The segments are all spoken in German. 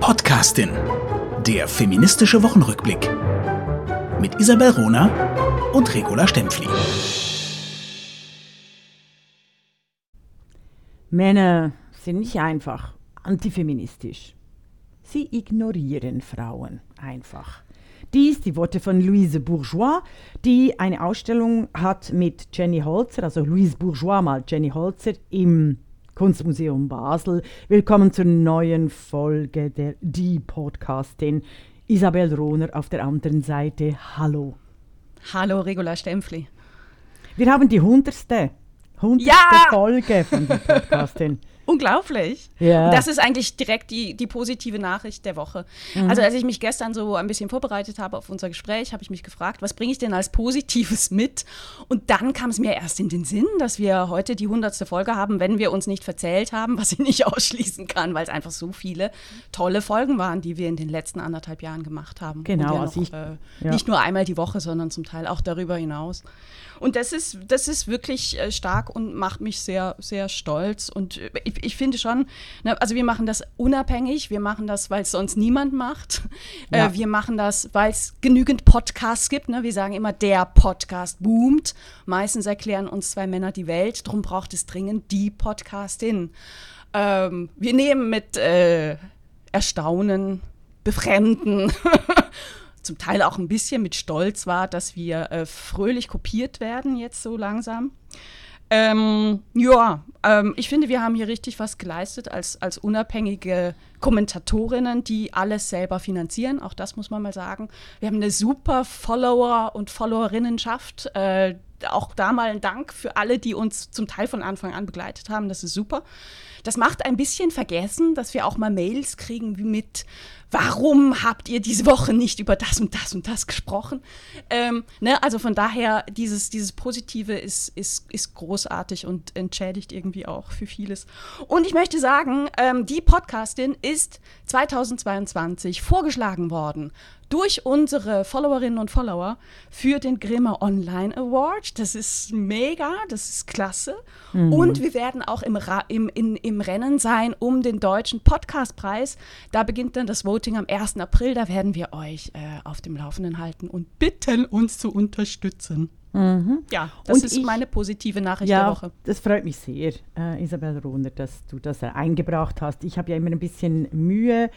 Podcastin. Der feministische Wochenrückblick. Mit Isabel Rona und Regula Stempfli. Männer sind nicht einfach antifeministisch. Sie ignorieren Frauen einfach. Dies die Worte von Louise Bourgeois, die eine Ausstellung hat mit Jenny Holzer, also Louise Bourgeois mal Jenny Holzer im Kunstmuseum Basel. Willkommen zur neuen Folge der Die Podcastin. Isabel Rohner auf der anderen Seite. Hallo. Hallo, Regula Stempfli. Wir haben die hundertste, hundertste Ja! Folge von Die Podcastin. Unglaublich. Ja. Das ist eigentlich direkt die, die positive Nachricht der Woche. Mhm. Also als ich mich gestern so ein bisschen vorbereitet habe auf unser Gespräch, habe ich mich gefragt, was bringe ich denn als Positives mit? Und dann kam es mir erst in den Sinn, dass wir heute die hundertste Folge haben, wenn wir uns nicht verzählt haben, was ich nicht ausschließen kann, weil es einfach so viele tolle Folgen waren, die wir in den letzten anderthalb Jahren gemacht haben. Genau, ja also noch, ich- äh, ja. Nicht nur einmal die Woche, sondern zum Teil auch darüber hinaus. Und das ist, das ist wirklich äh, stark und macht mich sehr, sehr stolz. Und äh, ich, ich finde schon, ne, also wir machen das unabhängig, wir machen das, weil es sonst niemand macht. Ja. Äh, wir machen das, weil es genügend Podcasts gibt. Ne? Wir sagen immer, der Podcast boomt. Meistens erklären uns zwei Männer die Welt, darum braucht es dringend die Podcastin. Ähm, wir nehmen mit äh, Erstaunen, Befremden, zum Teil auch ein bisschen mit Stolz wahr, dass wir äh, fröhlich kopiert werden jetzt so langsam. Ähm, ja, ähm, ich finde, wir haben hier richtig was geleistet als, als unabhängige Kommentatorinnen, die alles selber finanzieren. Auch das muss man mal sagen. Wir haben eine super Follower- und Followerinnenschaft. Äh, auch da mal ein Dank für alle, die uns zum Teil von Anfang an begleitet haben. Das ist super. Das macht ein bisschen vergessen, dass wir auch mal Mails kriegen wie mit, warum habt ihr diese Woche nicht über das und das und das gesprochen? Ähm, ne, also von daher, dieses, dieses Positive ist, ist, ist großartig und entschädigt irgendwie auch für vieles. Und ich möchte sagen, ähm, die Podcastin ist 2022 vorgeschlagen worden durch unsere Followerinnen und Follower für den Grimme Online Award. Das ist mega, das ist klasse. Und wir werden auch im, Ra im, in, im Rennen sein um den deutschen Podcastpreis. Da beginnt dann das Voting am 1. April. Da werden wir euch äh, auf dem Laufenden halten und bitten, uns zu unterstützen. Ja, das Und ist ich- meine positive Nachricht der Ja, Woche. das freut mich sehr, äh, Isabel Rohner, dass du das eingebracht hast. Ich habe ja immer ein bisschen Mühe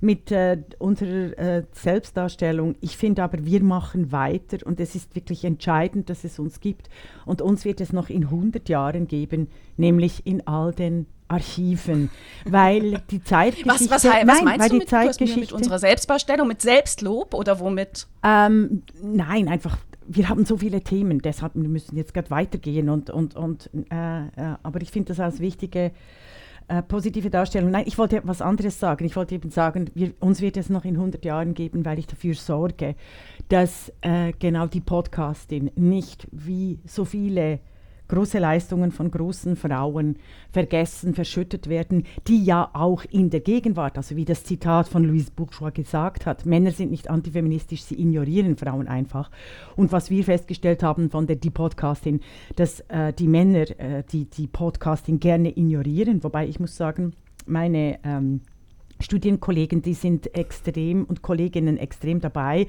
mit äh, unserer äh, Selbstdarstellung. Ich finde aber, wir machen weiter und es ist wirklich entscheidend, dass es uns gibt. Und uns wird es noch in 100 Jahren geben, nämlich in all den Archiven, weil die Zeitgeschichte... Was, was, Nein, meinst weil du die mit, du mir mit Zeitgeschichte- unserer Selbstdarstellung, mit Selbstlob oder womit? Ähm, nein, einfach, wir haben so viele Themen, deshalb wir müssen jetzt gerade weitergehen und, und, und äh, äh, aber ich finde das als wichtige äh, positive Darstellung. Nein, ich wollte was anderes sagen. Ich wollte eben sagen, wir, uns wird es noch in 100 Jahren geben, weil ich dafür sorge, dass äh, genau die Podcastin nicht wie so viele große Leistungen von großen Frauen vergessen, verschüttet werden, die ja auch in der Gegenwart, also wie das Zitat von Louise Bourgeois gesagt hat, Männer sind nicht antifeministisch, sie ignorieren Frauen einfach. Und was wir festgestellt haben von der die Podcastin, dass äh, die Männer äh, die, die Podcastin gerne ignorieren, wobei ich muss sagen, meine ähm, Studienkollegen, die sind extrem und Kolleginnen extrem dabei.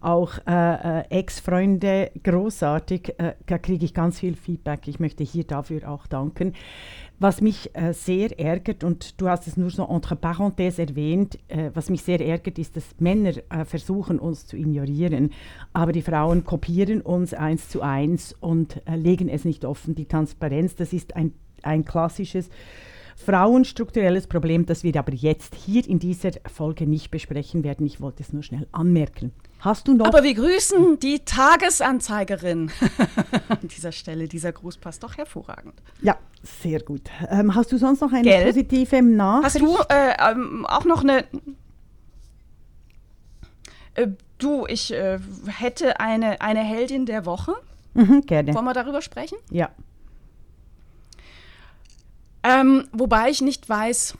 Auch äh, äh, Ex-Freunde, großartig. Äh, da kriege ich ganz viel Feedback. Ich möchte hier dafür auch danken. Was mich äh, sehr ärgert, und du hast es nur so entre parenthèses erwähnt, äh, was mich sehr ärgert, ist, dass Männer äh, versuchen, uns zu ignorieren, aber die Frauen kopieren uns eins zu eins und legen es nicht offen. Die Transparenz, das ist ein, ein klassisches frauenstrukturelles Problem, das wir aber jetzt hier in dieser Folge nicht besprechen werden. Ich wollte es nur schnell anmerken. Hast du noch? Aber wir grüßen die Tagesanzeigerin an dieser Stelle. Dieser Gruß passt doch hervorragend. ja, sehr gut. Ähm, hast du sonst noch eine Gell? positive Nachricht? Hast du äh, ähm, auch noch eine. Äh, du, ich äh, hätte eine, eine Heldin der Woche. Mhm, gerne. Wollen wir darüber sprechen? Ja. Ähm, wobei ich nicht weiß,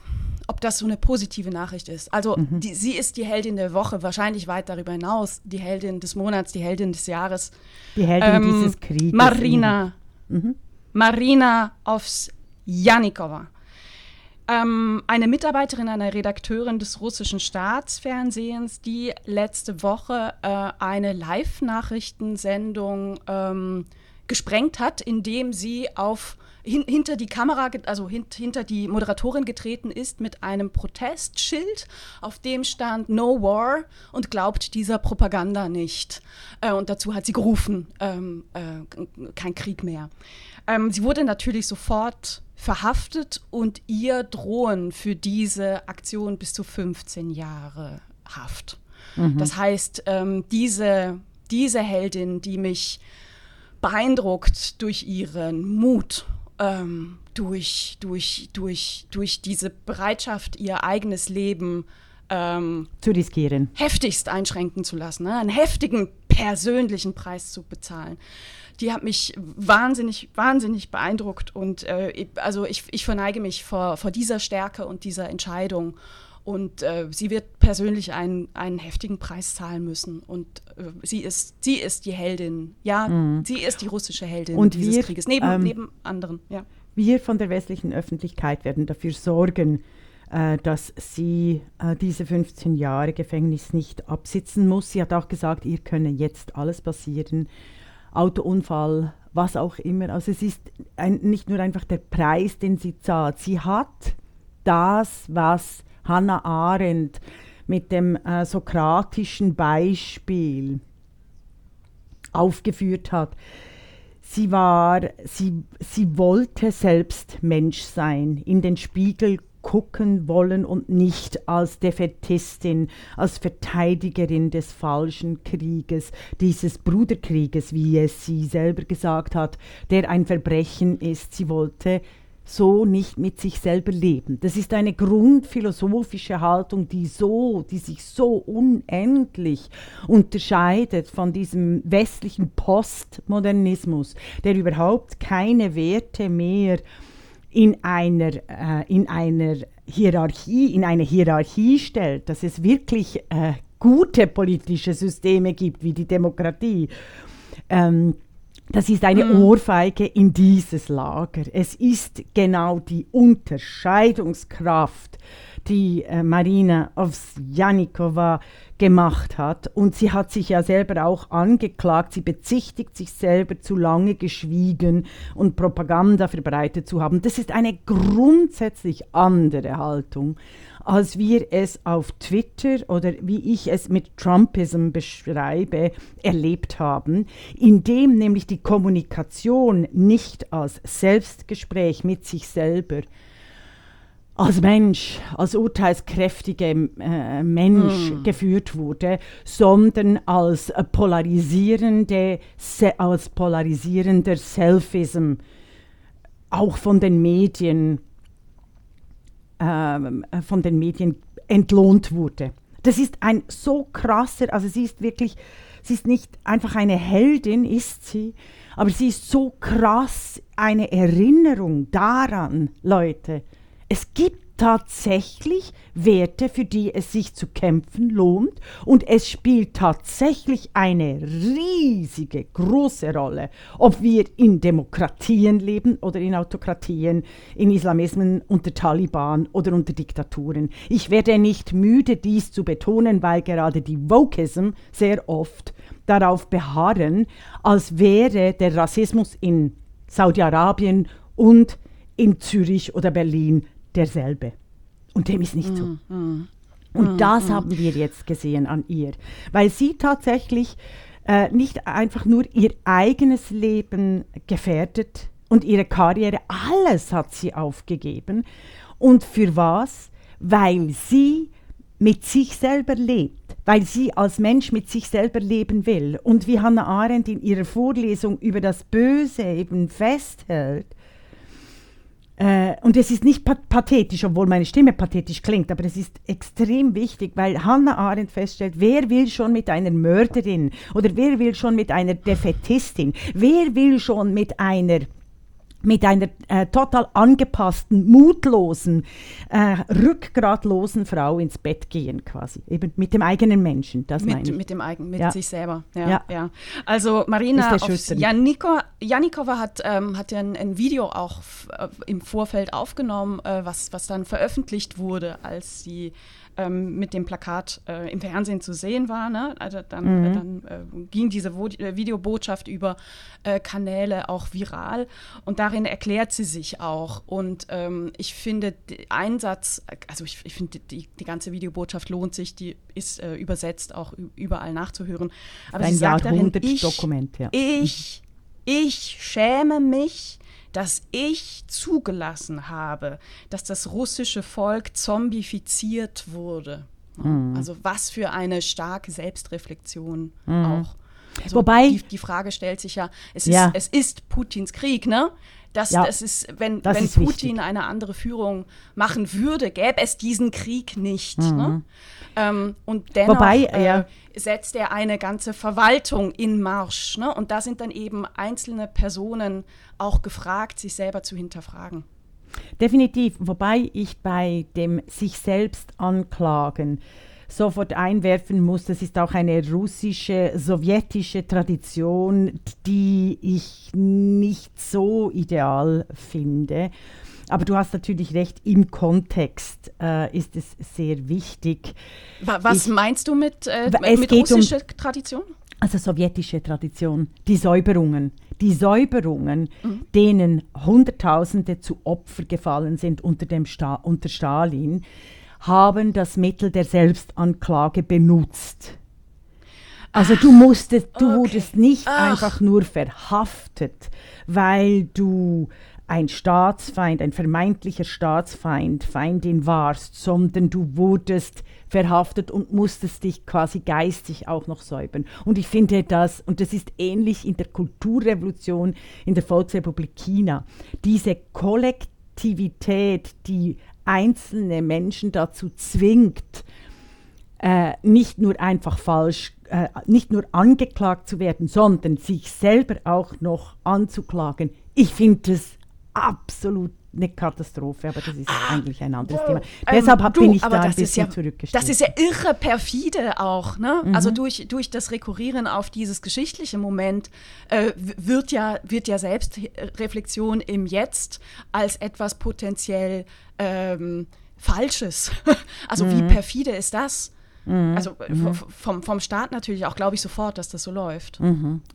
ob das so eine positive Nachricht ist. Also die, sie ist die Heldin der Woche, wahrscheinlich weit darüber hinaus, die Heldin des Monats, die Heldin des Jahres. Die Heldin Ähm, dieses Krieges. Marina. Marina Ovsjanikova. ähm, eine Mitarbeiterin, eine Redakteurin des russischen Staatsfernsehens, die letzte Woche äh, eine Live-Nachrichtensendung ähm, gesprengt hat, indem sie auf hin, hinter die Kamera, also hin, hinter die Moderatorin getreten ist mit einem Protestschild, auf dem stand No War und glaubt dieser Propaganda nicht. Äh, und dazu hat sie gerufen, ähm, äh, kein Krieg mehr. Ähm, sie wurde natürlich sofort verhaftet und ihr drohen für diese Aktion bis zu 15 Jahre Haft. Mhm. Das heißt, ähm, diese, diese Heldin, die mich beeindruckt durch ihren Mut, ähm, durch, durch, durch, durch diese Bereitschaft, ihr eigenes Leben ähm, zu riskieren. Heftigst einschränken zu lassen, ne? einen heftigen persönlichen Preis zu bezahlen. Die hat mich wahnsinnig, wahnsinnig beeindruckt und äh, also ich, ich verneige mich vor, vor dieser Stärke und dieser Entscheidung. Und äh, sie wird persönlich einen, einen heftigen Preis zahlen müssen. Und äh, sie, ist, sie ist die Heldin. Ja, mhm. sie ist die russische Heldin und dieses wir, Krieges. Neben, ähm, neben anderen, ja. Wir von der westlichen Öffentlichkeit werden dafür sorgen, äh, dass sie äh, diese 15 Jahre Gefängnis nicht absitzen muss. Sie hat auch gesagt, ihr könne jetzt alles passieren. Autounfall, was auch immer. Also es ist ein, nicht nur einfach der Preis, den sie zahlt. Sie hat das, was Hannah Arendt mit dem äh, sokratischen Beispiel aufgeführt hat. Sie war, sie, sie wollte selbst Mensch sein, in den Spiegel gucken wollen und nicht als Defetistin, als Verteidigerin des falschen Krieges, dieses Bruderkrieges, wie es sie selber gesagt hat, der ein Verbrechen ist. Sie wollte so nicht mit sich selber leben. Das ist eine grundphilosophische Haltung, die so, die sich so unendlich unterscheidet von diesem westlichen Postmodernismus, der überhaupt keine Werte mehr in einer, äh, in einer Hierarchie, in eine Hierarchie stellt, dass es wirklich äh, gute politische Systeme gibt, wie die Demokratie. Ähm, das ist eine mhm. Ohrfeige in dieses Lager. Es ist genau die Unterscheidungskraft, die äh, Marina Ovsjanikova gemacht hat. Und sie hat sich ja selber auch angeklagt. Sie bezichtigt sich selber, zu lange geschwiegen und Propaganda verbreitet zu haben. Das ist eine grundsätzlich andere Haltung als wir es auf Twitter oder wie ich es mit Trumpism beschreibe, erlebt haben, indem nämlich die Kommunikation nicht als Selbstgespräch mit sich selber, als Mensch, als urteilskräftiger äh, Mensch mm. geführt wurde, sondern als polarisierende, als polarisierender Selfism, auch von den Medien äh, von den Medien entlohnt wurde. Das ist ein so krasser, also sie ist wirklich, sie ist nicht einfach eine Heldin, ist sie, aber sie ist so krass eine Erinnerung daran, Leute. Es gibt tatsächlich Werte, für die es sich zu kämpfen lohnt. Und es spielt tatsächlich eine riesige, große Rolle, ob wir in Demokratien leben oder in Autokratien, in Islamismen unter Taliban oder unter Diktaturen. Ich werde nicht müde, dies zu betonen, weil gerade die Wokism sehr oft darauf beharren, als wäre der Rassismus in Saudi-Arabien und in Zürich oder Berlin derselbe. Und dem ist nicht so. Mm, mm. Und mm, das mm. haben wir jetzt gesehen an ihr, weil sie tatsächlich äh, nicht einfach nur ihr eigenes Leben gefährdet und ihre Karriere, alles hat sie aufgegeben. Und für was? Weil sie mit sich selber lebt, weil sie als Mensch mit sich selber leben will. Und wie Hannah Arendt in ihrer Vorlesung über das Böse eben festhält, und es ist nicht pathetisch, obwohl meine Stimme pathetisch klingt, aber es ist extrem wichtig, weil Hannah Arendt feststellt, wer will schon mit einer Mörderin oder wer will schon mit einer Defetistin, wer will schon mit einer mit einer äh, total angepassten, mutlosen, äh, rückgratlosen Frau ins Bett gehen quasi. Eben mit dem eigenen Menschen, das mit, meine ich. Mit dem eigenen, mit Ja. sich selber. Ja, Ja. ja. Also Marina. Janiko, Janikova hat, ähm, hat ja ein, ein Video auch äh, im Vorfeld aufgenommen, äh, was, was dann veröffentlicht wurde, als sie ähm, mit dem Plakat äh, im Fernsehen zu sehen war. Ne? Also dann, äh, dann äh, ging diese Vo äh, Videobotschaft über äh, Kanäle auch viral und darin erklärt sie sich auch. Und ähm, ich finde, ein Satz, also ich, ich finde, die, die ganze Videobotschaft lohnt sich, die ist übersetzt auch überall nachzuhören. Aber Ein sie sagt darin, ich, Jahrhundertdokument, ja. ich, ich schäme mich, dass ich zugelassen habe, dass das russische Volk zombifiziert wurde. Mhm. Also was für eine starke Selbstreflexion auch. Also Wobei- die, die Frage stellt sich ja, es, Ja. ist, es ist Putins Krieg, ne? Das, Ja, das ist, wenn, das wenn ist Putin wichtig. eine andere Führung machen würde, gäbe es diesen Krieg nicht. Ne? Ähm, und dennoch Mhm. Wobei, äh, ja. setzt er eine ganze Verwaltung in Marsch. Ne? Und da sind dann eben einzelne Personen auch gefragt, sich selber zu hinterfragen. Definitiv, wobei ich bei dem sich selbst anklagen sofort einwerfen muss, das ist auch eine russische, sowjetische Tradition, die ich nicht so ideal finde. Aber du hast natürlich recht, im Kontext äh, ist es sehr wichtig. Wa- Was Ich- meinst du mit, äh, mit geht um- russischer Tradition? Also sowjetische Tradition, die Säuberungen. Die Säuberungen, denen Hunderttausende zu Opfer gefallen sind unter, dem Sta unter Stalin, haben das Mittel der Selbstanklage benutzt. Also du musstest, du okay. wurdest nicht Ach. einfach nur verhaftet, weil du ein Staatsfeind, ein vermeintlicher Staatsfeind, Feindin warst, sondern du wurdest verhaftet und musstest dich quasi geistig auch noch säubern. Und ich finde das, und das ist ähnlich in der Kulturrevolution in der Volksrepublik China, diese Kollektivität, die einzelne Menschen dazu zwingt, äh, nicht nur einfach falsch, äh, nicht nur angeklagt zu werden, sondern sich selber auch noch anzuklagen. Ich finde das absolut eine Katastrophe, aber das ist eigentlich ein anderes Thema. Deshalb hab, Ähm, du, bin ich da ein bisschen ja, zurückgestellt. Das ist ja irre perfide auch. Ne? Mhm. Also durch, durch das Rekurrieren auf dieses geschichtliche Moment äh, wird, ja, wird ja Selbstreflexion im Jetzt als etwas potenziell ähm, Falsches. also Mhm. wie perfide ist das? Also äh, v- vom, vom Staat natürlich auch, glaube ich sofort, dass das so läuft.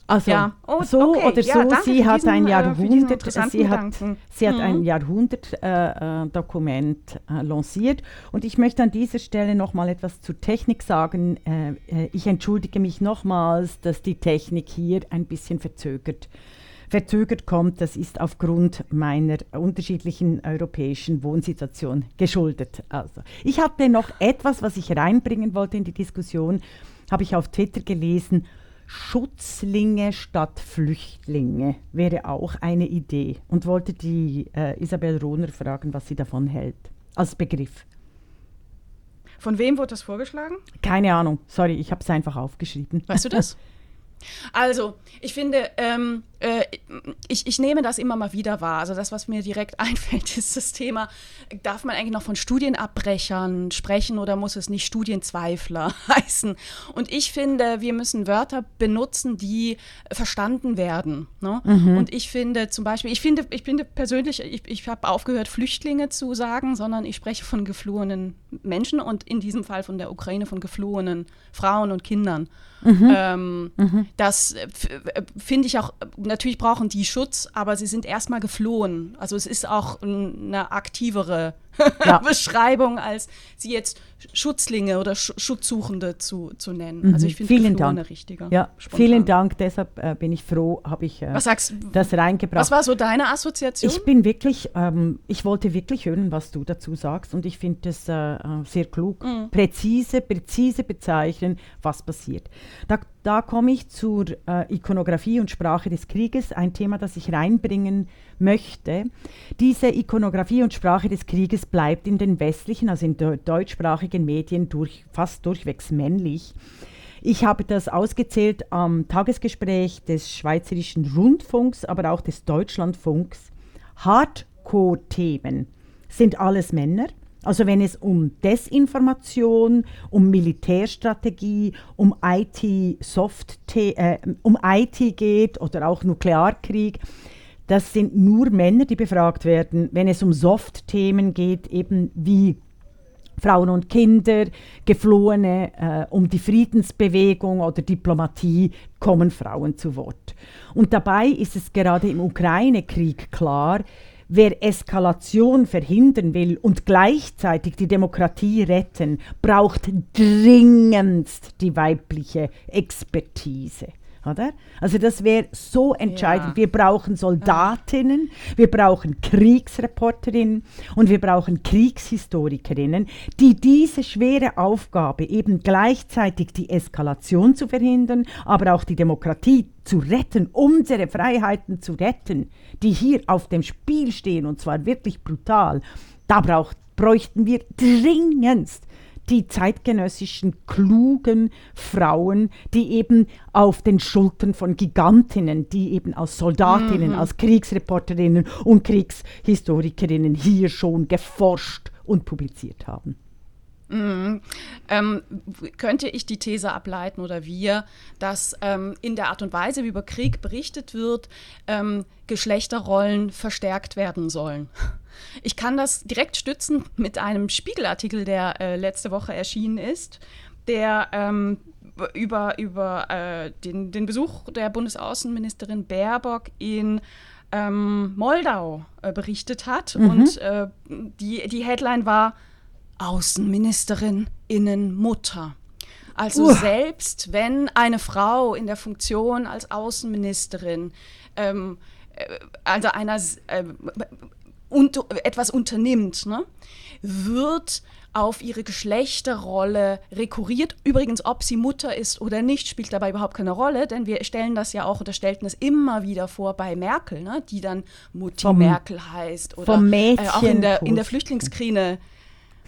Also Ja. Oh, so okay. oder Ja, so, danke sie hat diesen, ein äh, Jahrhundert, sie hat, sie hat Mhm. ein Jahrhundert-Dokument äh, Dokument, äh, lanciert. Und ich möchte an dieser Stelle noch mal etwas zur Technik sagen. Äh, äh, ich entschuldige mich nochmals, dass die Technik hier ein bisschen verzögert verzögert kommt, das ist aufgrund meiner unterschiedlichen europäischen Wohnsituation geschuldet. Also, ich hatte noch etwas, was ich reinbringen wollte in die Diskussion, habe ich auf Twitter gelesen. Schutzlinge statt Flüchtlinge wäre auch eine Idee und wollte die äh, Isabel Rohner fragen, was sie davon hält, als Begriff. Von wem wurde das vorgeschlagen? Keine Ahnung, sorry, ich habe es einfach aufgeschrieben. Weißt du das? Also, ich finde, ähm, äh, ich, ich nehme das immer mal wieder wahr. Also das, was mir direkt einfällt, ist das Thema, darf man eigentlich noch von Studienabbrechern sprechen oder muss es nicht Studienzweifler heißen? Und ich finde, wir müssen Wörter benutzen, die verstanden werden. Ne? Und ich finde zum Beispiel, ich finde, ich finde persönlich, ich, ich habe aufgehört, Flüchtlinge zu sagen, sondern ich spreche von geflohenen Menschen und in diesem Fall von der Ukraine von geflohenen Frauen und Kindern. Ähm, Das äh, äh, finde ich auch, natürlich brauchen die Schutz, aber sie sind erstmal geflohen. Also es ist auch eine aktivere Ja. Beschreibung, als sie jetzt Schutzlinge oder Sch Schutzsuchende zu, zu nennen. Also ich finde Vielen Dank. richtiger. Ja, spontan. vielen Dank, deshalb äh, bin ich froh, habe ich äh, Was sagst das reingebracht. Was war so deine Assoziation? Ich bin wirklich, ähm, ich wollte wirklich hören, was du dazu sagst und ich finde das äh, äh, sehr klug. Mhm. Präzise, präzise bezeichnen, was passiert. Da, da komme ich zur äh, Ikonografie und Sprache des Krieges, ein Thema, das ich reinbringen möchte. Diese Ikonografie und Sprache des Krieges bleibt in den westlichen, also in deu- deutschsprachigen Medien durch, fast durchwegs männlich. Ich habe das ausgezählt am Tagesgespräch des Schweizerischen Rundfunks, aber auch des Deutschlandfunks Hardcore-Themen sind alles Männer. Also wenn es um Desinformation, um Militärstrategie, um IT Soft äh, um IT geht oder auch Nuklearkrieg, das sind nur Männer, die befragt werden. Wenn es um Soft-Themen geht, eben wie Frauen und Kinder, Geflohene, äh, um die Friedensbewegung oder Diplomatie kommen Frauen zu Wort. Und dabei ist es gerade im Ukraine-Krieg klar, Wer Eskalation verhindern will und gleichzeitig die Demokratie retten, braucht dringendst die weibliche Expertise. Oder? Also das wäre so entscheidend. Ja. Wir brauchen Soldatinnen, wir brauchen Kriegsreporterinnen und wir brauchen Kriegshistorikerinnen, die diese schwere Aufgabe eben gleichzeitig die Eskalation zu verhindern, aber auch die Demokratie zu retten, unsere Freiheiten zu retten, die hier auf dem Spiel stehen und zwar wirklich brutal. Da braucht, bräuchten wir dringendst die zeitgenössischen klugen Frauen, die eben auf den Schultern von Gigantinnen, die eben als Soldatinnen, mhm. als Kriegsreporterinnen und Kriegshistorikerinnen hier schon geforscht und publiziert haben. Mhm. Ähm, könnte ich die These ableiten oder wir, dass ähm, in der Art und Weise, wie über Krieg berichtet wird, ähm, Geschlechterrollen verstärkt werden sollen? Ich kann das direkt stützen mit einem Spiegelartikel, der äh, letzte Woche erschienen ist, der ähm, über, über äh, den, den Besuch der Bundesaußenministerin Baerbock in ähm, Moldau äh, berichtet hat. Mhm. Und äh, die, die Headline war Außenministerin Innenmutter. Also uh. selbst wenn eine Frau in der Funktion als Außenministerin ähm, äh, also einer äh, und, etwas unternimmt, ne, wird auf ihre Geschlechterrolle rekurriert. Übrigens, ob sie Mutter ist oder nicht, spielt dabei überhaupt keine Rolle, denn wir stellen das ja auch oder stellten es immer wieder vor bei Merkel, ne, die dann Mutti vom, Merkel heißt oder äh, auch in der, in der Flüchtlingskrise.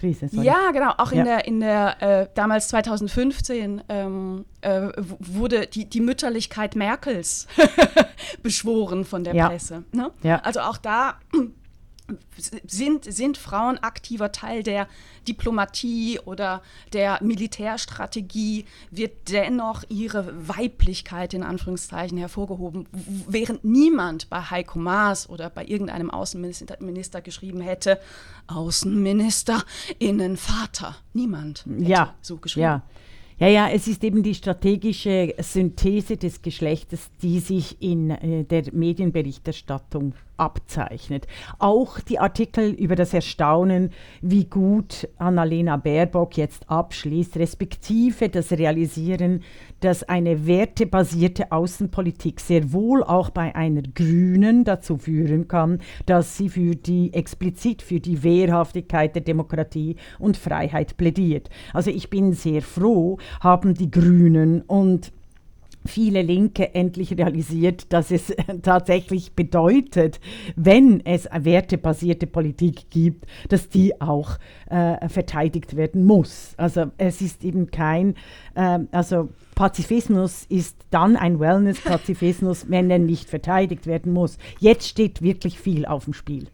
Krise, ja, genau. Auch in ja. der, in der äh, damals 2015 ähm, äh, wurde die, die Mütterlichkeit Merkels beschworen von der ja. Presse. Ne? Ja. Also auch da sind, sind Frauen aktiver Teil der Diplomatie oder der Militärstrategie, wird dennoch ihre Weiblichkeit in Anführungszeichen hervorgehoben, während niemand bei Heiko Maas oder bei irgendeinem Außenminister geschrieben hätte, Außenminister, Innenvater. Niemand hätte ja, so geschrieben. Ja. Ja, ja, es ist eben die strategische Synthese des Geschlechtes, die sich in äh, der Medienberichterstattung abzeichnet. Auch die Artikel über das Erstaunen, wie gut Annalena Baerbock jetzt abschließt, respektive das Realisieren, dass eine wertebasierte Außenpolitik sehr wohl auch bei einer Grünen dazu führen kann, dass sie für die explizit für die Wehrhaftigkeit der Demokratie und Freiheit plädiert. Also ich bin sehr froh, haben die Grünen und viele Linke endlich realisiert, dass es tatsächlich bedeutet, wenn es wertebasierte Politik gibt, dass die auch äh, verteidigt werden muss. Also es ist eben kein, äh, also Pazifismus ist dann ein Wellness-Pazifismus, wenn er nicht verteidigt werden muss. Jetzt steht wirklich viel auf dem Spiel.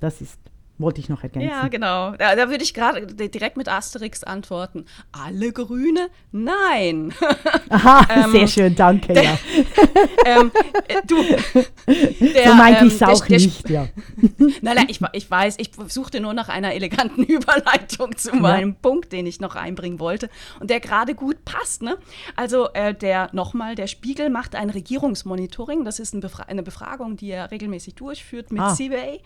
Das ist wollte ich noch ergänzen. Ja, genau. Da, da würde ich gerade direkt mit Asterix antworten. Alle Grüne? Nein. Aha, ähm, sehr schön, danke, der, ja. ähm, äh, du, der, so meinte ähm, ich es auch der, nicht, ja. nein, nein, ich, ich weiß, ich suchte nur nach einer eleganten Überleitung zu meinem ja. Punkt, den ich noch einbringen wollte und der gerade gut passt. Ne? Also äh, der nochmal, der Spiegel macht ein Regierungsmonitoring. Das ist ein Befra eine Befragung, die er regelmäßig durchführt mit ah. CBA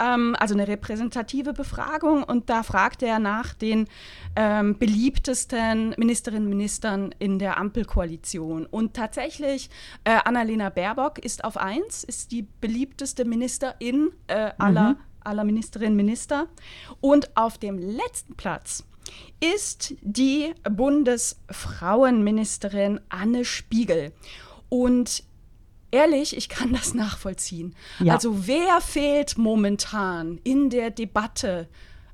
ähm, also eine repräsentative Befragung. Und da fragt er nach den ähm, beliebtesten Ministerinnen und Ministern in der Ampelkoalition. Und tatsächlich, äh, Annalena Baerbock ist auf eins, ist die beliebteste Ministerin äh, aller, mhm. aller Ministerinnen und Minister. Und auf dem letzten Platz ist die Bundesfrauenministerin Anne Spiegel. Und ehrlich, ich kann das nachvollziehen. Ja. Also wer fehlt momentan in der Debatte?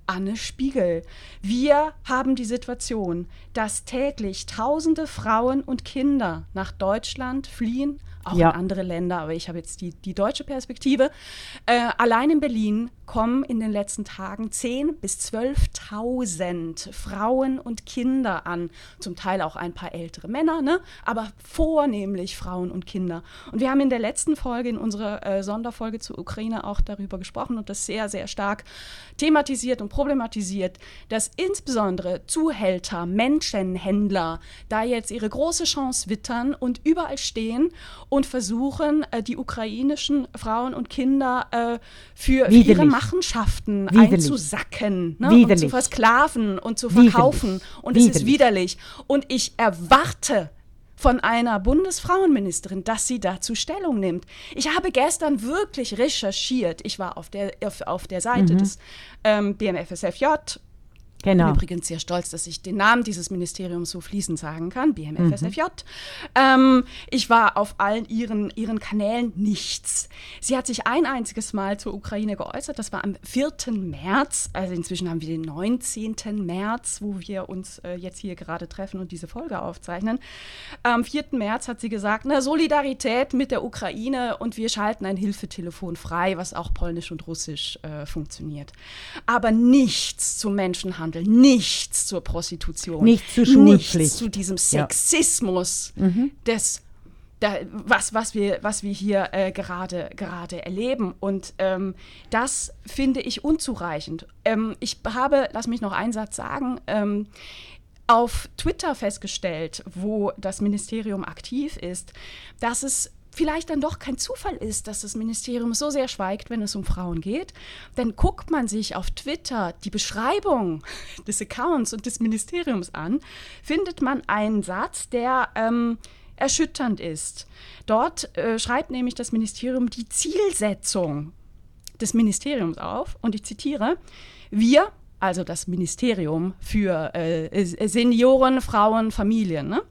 Anne Spiegel. Wir haben die Situation, dass täglich tausende Frauen und Kinder nach Deutschland fliehen auch Ja. in andere Länder, aber ich habe jetzt die, die deutsche Perspektive. Äh, allein in Berlin kommen in den letzten Tagen 10.000 bis 12.000 Frauen und Kinder an, zum Teil auch ein paar ältere Männer, ne? aber vornehmlich Frauen und Kinder. Und wir haben in der letzten Folge, in unserer äh, Sonderfolge zur Ukraine auch darüber gesprochen und das sehr, sehr stark thematisiert und problematisiert, dass insbesondere Zuhälter, Menschenhändler da jetzt ihre große Chance wittern und überall stehen und versuchen, äh, die ukrainischen Frauen und Kinder äh, für, für ihre. Machenschaften Widerlich. einzusacken ne? und Widerlich. zu versklaven und zu Widerlich. verkaufen. Und es ist Widerlich. widerlich. Und ich erwarte von einer Bundesfrauenministerin, dass sie dazu Stellung nimmt. Ich habe gestern wirklich recherchiert. Ich war auf der, auf, auf der Seite Mhm. des ähm, BMFSFJ. Genau. bin übrigens sehr stolz, dass ich den Namen dieses Ministeriums so fließend sagen kann, BMFSFJ. Ähm, ich war auf allen ihren, ihren Kanälen nichts. Sie hat sich ein einziges Mal zur Ukraine geäußert, das war am 4. März, also inzwischen haben wir den 19. März, wo wir uns äh, jetzt hier gerade treffen und diese Folge aufzeichnen. Am 4. März hat sie gesagt, na, Solidarität mit der Ukraine und wir schalten ein Hilfetelefon frei, was auch polnisch und russisch äh, funktioniert. Aber nichts zum Menschenhandel, nichts zur Prostitution, Nichts Schulpflicht. nichts zu diesem Ja. Sexismus des da, was, was, wir, was wir hier äh, gerade, gerade erleben. Und ähm, das finde ich unzureichend. Ähm, ich habe, lass mich noch einen Satz sagen, ähm, auf Twitter festgestellt, wo das Ministerium aktiv ist, dass es vielleicht dann doch kein Zufall ist, dass das Ministerium so sehr schweigt, wenn es um Frauen geht. Denn guckt man sich auf Twitter die Beschreibung des Accounts und des Ministeriums an, findet man einen Satz, der ähm, erschütternd ist. Dort äh, schreibt nämlich das Ministerium die Zielsetzung des Ministeriums auf und ich zitiere, wir, also das Ministerium für äh, Senioren, Frauen, Familien, ne?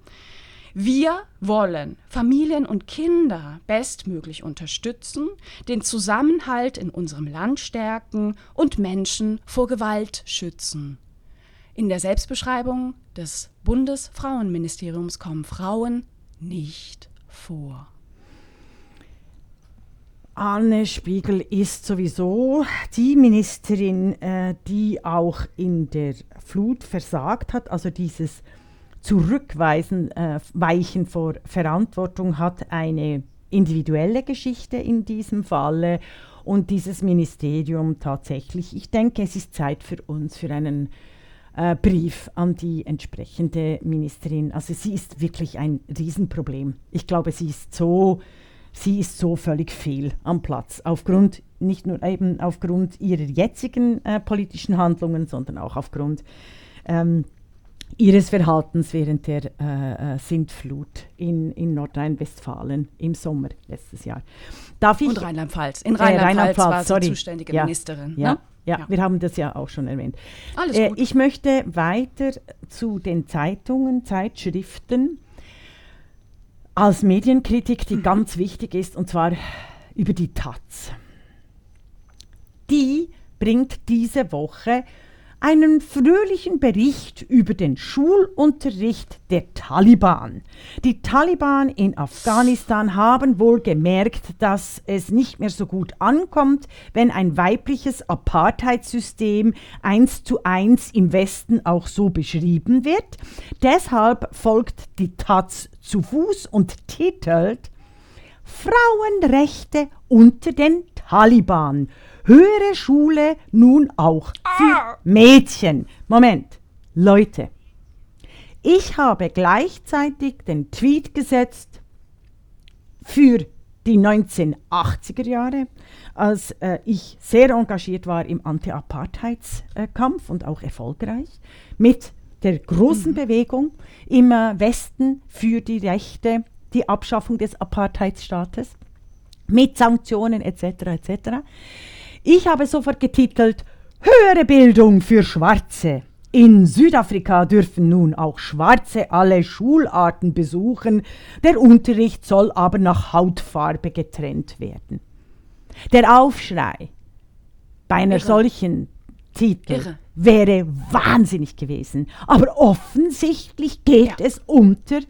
Wir wollen Familien und Kinder bestmöglich unterstützen, den Zusammenhalt in unserem Land stärken und Menschen vor Gewalt schützen. In der Selbstbeschreibung des Bundesfrauenministeriums kommen Frauen nicht vor. Anne Spiegel ist sowieso die Ministerin, äh, die auch in der Flut versagt hat, also dieses Zurückweisen, äh, Weichen vor Verantwortung hat eine individuelle Geschichte in diesem Falle und dieses Ministerium tatsächlich. Ich denke, es ist Zeit für uns, für einen äh, Brief an die entsprechende Ministerin. Also sie ist wirklich ein Riesenproblem. Ich glaube, sie ist so, sie ist so völlig fehl am Platz. Aufgrund, nicht nur eben aufgrund ihrer jetzigen äh, politischen Handlungen, sondern auch aufgrund ähm, ihres Verhaltens während der äh, äh, Sintflut in, in Nordrhein-Westfalen im Sommer letztes Jahr. Darf ich Und Rheinland-Pfalz. In Äh, Rheinland-Pfalz war sie sorry. zuständige Ja, Ministerin. Ja, ne? ja, Ja. wir haben das ja auch schon erwähnt. Alles Äh, gut. ich möchte weiter zu den Zeitungen, Zeitschriften als Medienkritik, Mhm. die ganz wichtig ist, und zwar über die Taz. Die bringt diese Woche einen fröhlichen Bericht über den Schulunterricht der Taliban. Die Taliban in Afghanistan haben wohl gemerkt, dass es nicht mehr so gut ankommt, wenn ein weibliches Apartheidssystem eins zu eins im Westen auch so beschrieben wird. Deshalb folgt die Taz zu Fuß und titelt Frauenrechte unter den Taliban. Höhere Schule nun auch für Mädchen. Moment, Leute. Ich habe gleichzeitig den Tweet gesetzt für die 1980er Jahre, als äh, ich sehr engagiert war im Anti-Apartheidskampf und auch erfolgreich mit der großen Bewegung im äh, Westen für die Rechte, die Abschaffung des Apartheidsstaates mit Sanktionen etc. etc. Ich habe sofort getitelt Höhere Bildung für Schwarze. In Südafrika dürfen nun auch Schwarze alle Schularten besuchen. Der Unterricht soll aber nach Hautfarbe getrennt werden. Der Aufschrei bei einer Irre. solchen Titel Irre. wäre wahnsinnig gewesen. Aber offensichtlich geht es unter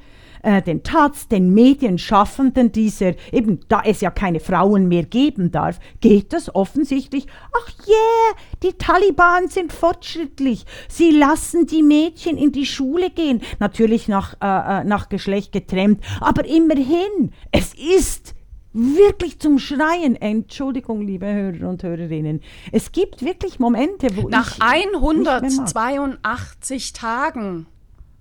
äh, den Taz, den Medienschaffenden dieser, eben da es ja keine Frauen mehr geben darf, geht das offensichtlich, ach yeah, die Taliban sind fortschrittlich, sie lassen die Mädchen in die Schule gehen, natürlich nach, äh, äh nach Geschlecht getrennt, aber immerhin, es ist wirklich zum Schreien. Entschuldigung, liebe Hörer und Hörerinnen. Es gibt wirklich Momente, wo Nach ich. Nach 182 Tagen.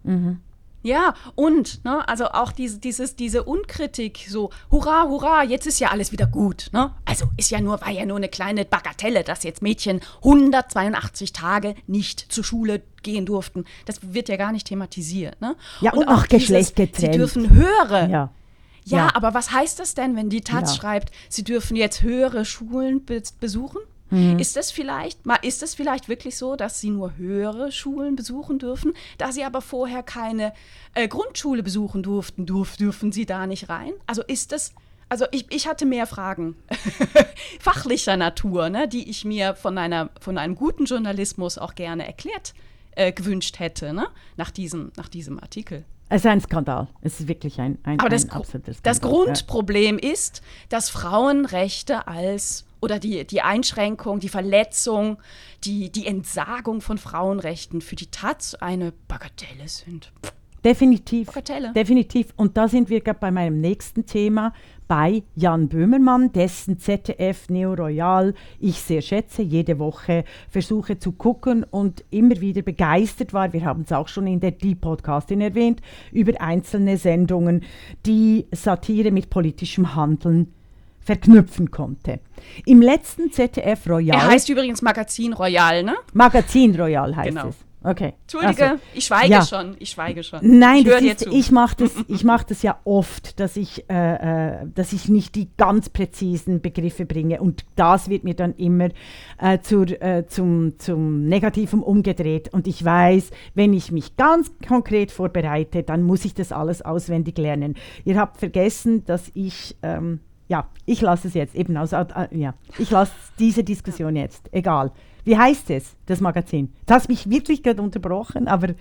Mhm. Ja, und, ne, also auch diese, dieses, diese Unkritik, so, hurra, hurra, jetzt ist ja alles wieder gut, ne? Also ist ja nur, war ja nur eine kleine Bagatelle, dass jetzt Mädchen 182 Tage nicht zur Schule gehen durften. Das wird ja gar nicht thematisiert, ne? Ja, und, und auch Geschlecht getrennt. Sie dürfen höhere ja. Ja, ja, aber was heißt das denn, wenn die Taz ja. schreibt, sie dürfen jetzt höhere Schulen be besuchen? Mhm. Ist das vielleicht, ist das vielleicht wirklich so, dass sie nur höhere Schulen besuchen dürfen, da sie aber vorher keine äh, Grundschule besuchen durften, durf, dürfen sie da nicht rein? Also ist das, also ich, ich hatte mehr Fragen fachlicher Natur, ne, die ich mir von, einer, von einem guten Journalismus auch gerne erklärt äh, gewünscht hätte, ne, nach, diesem, nach diesem Artikel. Es ist ein Skandal. Es ist wirklich ein, ein, Aber das, ein absoluter Skandal. Das Grundproblem ja. ist, dass Frauenrechte als oder die, die Einschränkung, die Verletzung, die, die Entsagung von Frauenrechten für die Taz eine Bagatelle sind. Definitiv. Bagatelle. Definitiv. Und da sind wir gerade bei meinem nächsten Thema, bei Jan Böhmermann, dessen ZDF Neo Royal ich sehr schätze, jede Woche versuche zu gucken und immer wieder begeistert war. Wir haben es auch schon in der Die Podcastin erwähnt, über einzelne Sendungen, die Satire mit politischem Handeln verknüpfen konnte. Im letzten ZDF Royal. Er heißt übrigens Magazin Royal, ne? Magazin Royal heißt genau. es. Okay. Entschuldige, also, ich schweige ja. schon. Ich schweige schon. Nein, ich, ist, ich mache das, mach das ja oft, dass ich, äh, äh, dass ich nicht die ganz präzisen Begriffe bringe. Und das wird mir dann immer äh, zur, äh, zum, zum Negativen umgedreht. Und ich weiß, wenn ich mich ganz konkret vorbereite, dann muss ich das alles auswendig lernen. Ihr habt vergessen, dass ich. Ähm, ja, ich lasse es jetzt eben aus. Äh, ja, ich lasse diese Diskussion jetzt. Egal. Wie heißt es, das Magazin? Du hast mich wirklich gerade unterbrochen, aber. Äh,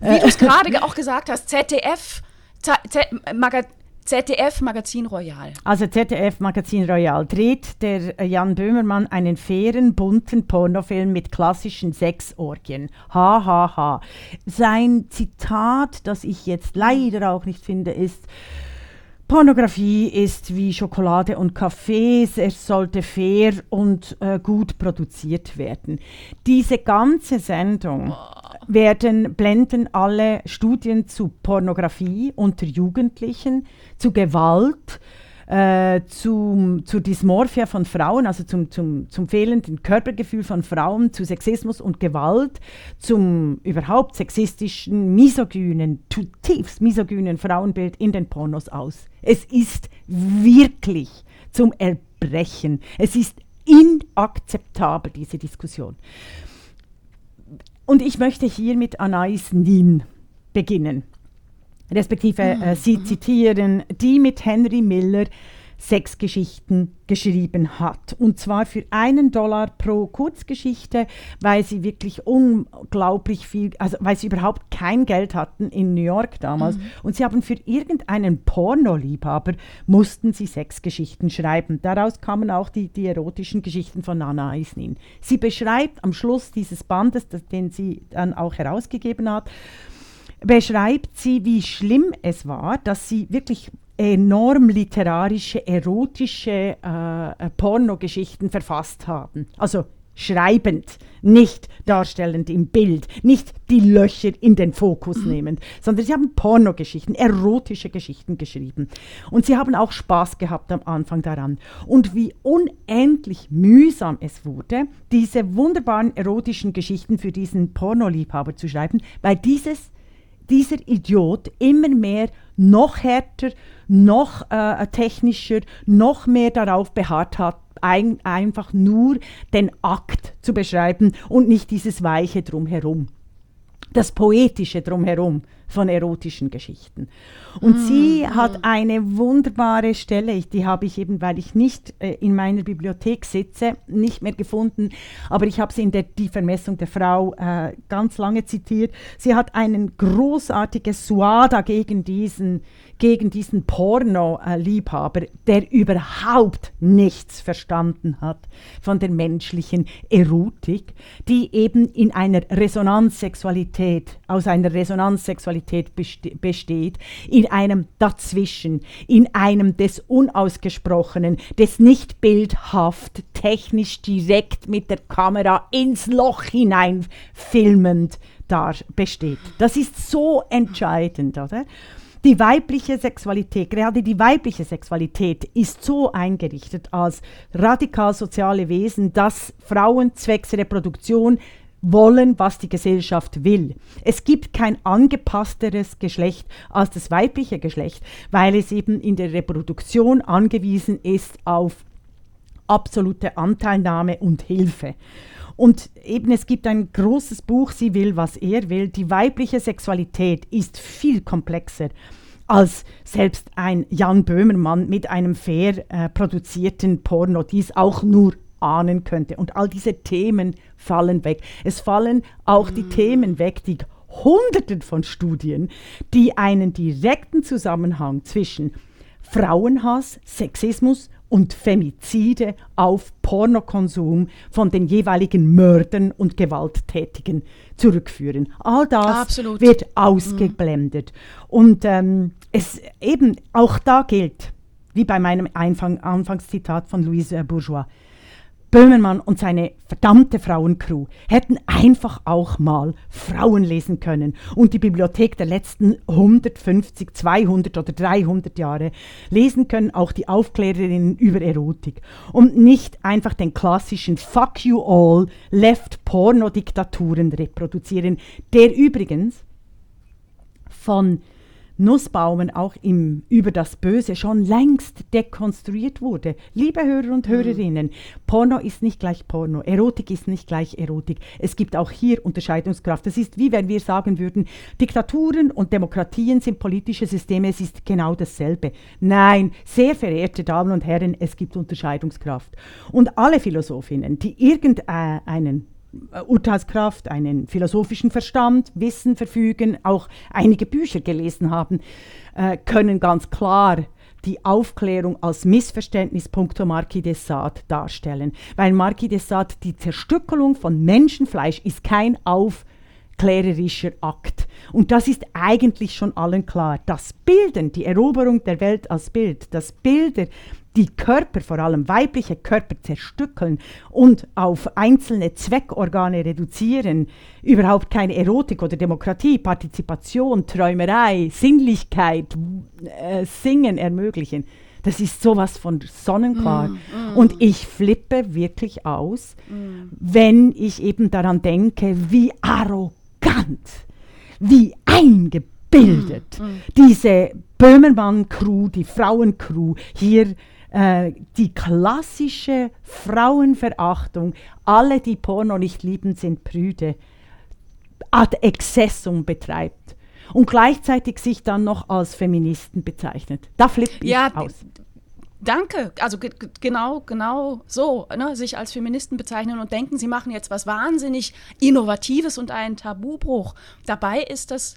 Wie du es gerade auch gesagt hast, ZDF, Z Maga ZDF Magazin Royal. Also ZDF Magazin Royal dreht der Jan Böhmermann einen fairen, bunten Pornofilm mit klassischen Sexorgien. Ha, ha, ha. Sein Zitat, das ich jetzt leider auch nicht finde, ist, Pornografie ist wie Schokolade und Kaffee, es sollte fair und äh, gut produziert werden. Diese ganze Sendung werden blenden alle Studien zu Pornografie unter Jugendlichen, zu Gewalt, äh, zum, zur Dysmorphia von Frauen, also zum, zum, zum fehlenden Körpergefühl von Frauen, zu Sexismus und Gewalt, zum überhaupt sexistischen, misogynen, zutiefst misogynen Frauenbild in den Pornos aus. Es ist wirklich zum Erbrechen. Es ist inakzeptabel, diese Diskussion. Und ich möchte hier mit Anais Nin beginnen respektive äh, sie zitieren, die mit Henry Miller sechs Geschichten geschrieben hat. Und zwar für einen Dollar pro Kurzgeschichte, weil sie wirklich unglaublich viel, also weil sie überhaupt kein Geld hatten in New York damals. Mhm. Und sie haben für irgendeinen Pornoliebhaber mussten sie sechs Geschichten schreiben. Daraus kamen auch die, die erotischen Geschichten von Nana Eisnin. Sie beschreibt am Schluss dieses Bandes, das, den sie dann auch herausgegeben hat, beschreibt sie, wie schlimm es war, dass sie wirklich enorm literarische, erotische äh, äh, Pornogeschichten verfasst haben. Also schreibend, nicht darstellend im Bild, nicht die Löcher in den Fokus mhm. nehmend, sondern sie haben Pornogeschichten, erotische Geschichten geschrieben. Und sie haben auch Spaß gehabt am Anfang daran. Und wie unendlich mühsam es wurde, diese wunderbaren erotischen Geschichten für diesen Pornoliebhaber zu schreiben, weil dieses dieser Idiot immer mehr noch härter, noch äh, technischer, noch mehr darauf beharrt hat, ein, einfach nur den Akt zu beschreiben und nicht dieses Weiche drumherum. Das Poetische drumherum von erotischen Geschichten. Und mm. sie hat eine wunderbare Stelle, die habe ich eben, weil ich nicht äh, in meiner Bibliothek sitze, nicht mehr gefunden, aber ich habe sie in der Die Vermessung der Frau äh, ganz lange zitiert. Sie hat einen großartiges Suada gegen diesen gegen diesen Porno-Liebhaber, der überhaupt nichts verstanden hat von der menschlichen Erotik, die eben in einer Resonanzsexualität, aus einer Resonanzsexualität besteht, in einem Dazwischen, in einem des Unausgesprochenen, des nicht bildhaft, technisch direkt mit der Kamera ins Loch hinein filmend da besteht. Das ist so entscheidend, oder? Die weibliche Sexualität, gerade die weibliche Sexualität ist so eingerichtet als radikal soziale Wesen, dass Frauen zwecks Reproduktion wollen, was die Gesellschaft will. Es gibt kein angepassteres Geschlecht als das weibliche Geschlecht, weil es eben in der Reproduktion angewiesen ist auf absolute Anteilnahme und Hilfe. Und eben es gibt ein großes Buch, Sie will, was er will. Die weibliche Sexualität ist viel komplexer als selbst ein Jan Böhmermann mit einem fair äh, produzierten Porno dies auch nur ahnen könnte. Und all diese Themen fallen weg. Es fallen auch die mm. Themen weg, die Hunderten von Studien, die einen direkten Zusammenhang zwischen Frauenhass, Sexismus und Femizide auf Pornokonsum von den jeweiligen Mördern und Gewalttätigen zurückführen. All das Absolut. wird ausgeblendet. Mhm. Und ähm, es eben auch da gilt, wie bei meinem Anfang, Anfangszitat von Louise Bourgeois, Böhmermann und seine verdammte Frauencrew hätten einfach auch mal Frauen lesen können und die Bibliothek der letzten 150, 200 oder 300 Jahre lesen können, auch die Aufklärerinnen über Erotik. Und nicht einfach den klassischen Fuck you all Left Porno-Diktaturen reproduzieren, der übrigens von Nussbaumen auch im Über das Böse schon längst dekonstruiert wurde. Liebe Hörer und mhm. Hörerinnen, Porno ist nicht gleich Porno, Erotik ist nicht gleich Erotik. Es gibt auch hier Unterscheidungskraft. Das ist wie wenn wir sagen würden, Diktaturen und Demokratien sind politische Systeme, es ist genau dasselbe. Nein, sehr verehrte Damen und Herren, es gibt Unterscheidungskraft. Und alle Philosophinnen, die irgendeinen Urteilskraft, einen philosophischen Verstand, Wissen verfügen, auch einige Bücher gelesen haben, äh, können ganz klar die Aufklärung als Missverständnis punkto Marquis de Sade darstellen. Weil Marquis de Sade, die Zerstückelung von Menschenfleisch ist kein aufklärerischer Akt. Und das ist eigentlich schon allen klar. Das Bilden, die Eroberung der Welt als Bild, das Bilder die Körper, vor allem weibliche Körper, zerstückeln und auf einzelne Zweckorgane reduzieren, überhaupt keine Erotik oder Demokratie, Partizipation, Träumerei, Sinnlichkeit, äh, Singen ermöglichen. Das ist sowas von sonnenklar. Mm, mm. Und ich flippe wirklich aus, mm. wenn ich eben daran denke, wie arrogant, wie eingebildet mm. diese Böhmermann-Crew, die Frauen-Crew hier äh, die klassische Frauenverachtung, alle, die Porno nicht lieben, sind Prüde, ad excessum betreibt und gleichzeitig sich dann noch als Feministen bezeichnet. Da flippt ich ja, aus. Danke. Also genau, genau so, ne? sich als Feministen bezeichnen und denken, sie machen jetzt was wahnsinnig Innovatives und einen Tabubruch. Dabei ist das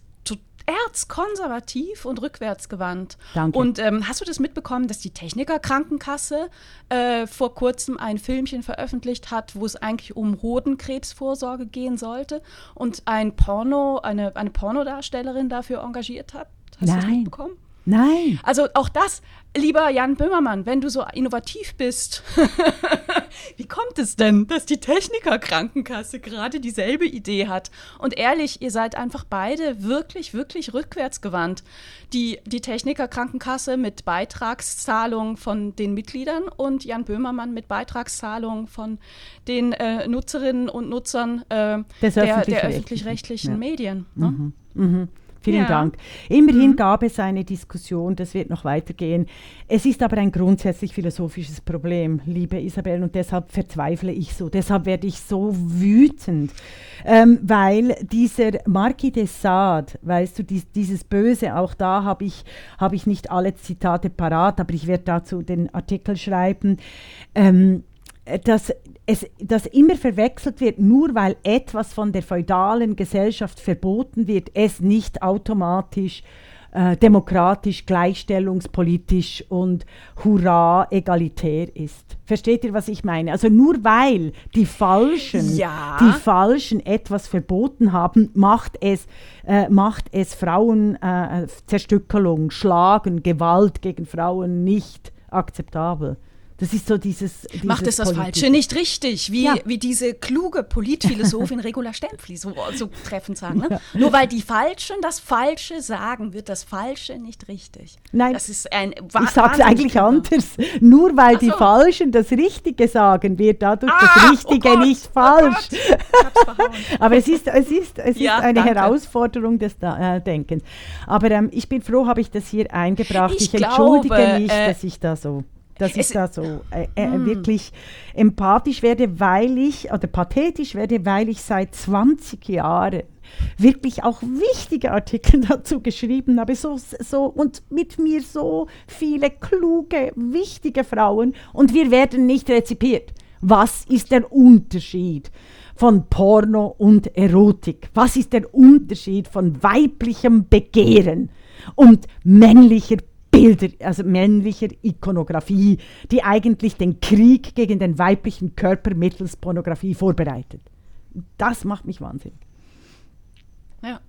erzkonservativ und rückwärtsgewandt. Danke. Und ähm, hast du das mitbekommen, dass die Technikerkrankenkasse äh, vor kurzem ein Filmchen veröffentlicht hat, wo es eigentlich um Hodenkrebsvorsorge gehen sollte und ein Porno, eine, eine Pornodarstellerin dafür engagiert hat? Hast Nein. du das mitbekommen? Nein. Also auch das, lieber Jan Böhmermann, wenn du so innovativ bist, wie kommt es denn, dass die Technikerkrankenkasse gerade dieselbe Idee hat? Und ehrlich, ihr seid einfach beide wirklich, wirklich rückwärtsgewandt. Die, die Technikerkrankenkasse mit Beitragszahlung von den Mitgliedern und Jan Böhmermann mit Beitragszahlung von den äh, Nutzerinnen und Nutzern äh, der, der öffentlich-rechtlichen ja. Medien. Ne? Mhm. Mhm. Vielen Ja. Dank. Immerhin gab es eine Diskussion, das wird noch weitergehen. Es ist aber ein grundsätzlich philosophisches Problem, liebe Isabel, und deshalb verzweifle ich so. Deshalb werde ich so wütend, ähm, weil dieser Marquis de Sade, weißt du, dies, dieses Böse, auch da habe ich, hab ich nicht alle Zitate parat, aber ich werde dazu den Artikel schreiben. Ähm, dass, es, dass immer verwechselt wird, nur weil etwas von der feudalen Gesellschaft verboten wird, es nicht automatisch äh, demokratisch, gleichstellungspolitisch und hurra egalitär ist. Versteht ihr, was ich meine? Also nur weil die Falschen, Ja. die Falschen etwas verboten haben, macht es, äh, macht es Frauen äh, Zerstückelung, Schlagen, Gewalt gegen Frauen nicht akzeptabel. Das ist so dieses. dieses Macht es das Politik- Falsche nicht richtig, wie, Ja. wie diese kluge Politphilosophin Regula Stempfli so, so treffend sagt. Ne? Nur weil die Falschen das Falsche sagen, wird das Falsche nicht richtig. Nein, das ist ein Ich sage es eigentlich kluger- anders. Nur weil die so. Falschen das Richtige sagen, wird dadurch Ah, das Richtige oh Gott, nicht oh falsch. Verhauen. Aber es ist, es ist, es Ja, ist eine danke. Herausforderung des äh, Denkens. Aber ähm, ich bin froh, habe ich das hier eingebracht. Ich Ich, entschuldige glaube, mich, äh, dass ich da so, dass ich es- da so äh, äh, wirklich empathisch werde, weil ich, oder pathetisch werde, weil ich seit 20 Jahren wirklich auch wichtige Artikel dazu geschrieben habe, so, so und mit mir so viele kluge, wichtige Frauen und wir werden nicht rezipiert. Was ist der Unterschied von Porno und Erotik? Was ist der Unterschied von weiblichem Begehren und männlicher Bilder, also männlicher Ikonografie, die eigentlich den Krieg gegen den weiblichen Körper mittels Pornografie vorbereitet? Das macht mich wahnsinnig. Ja.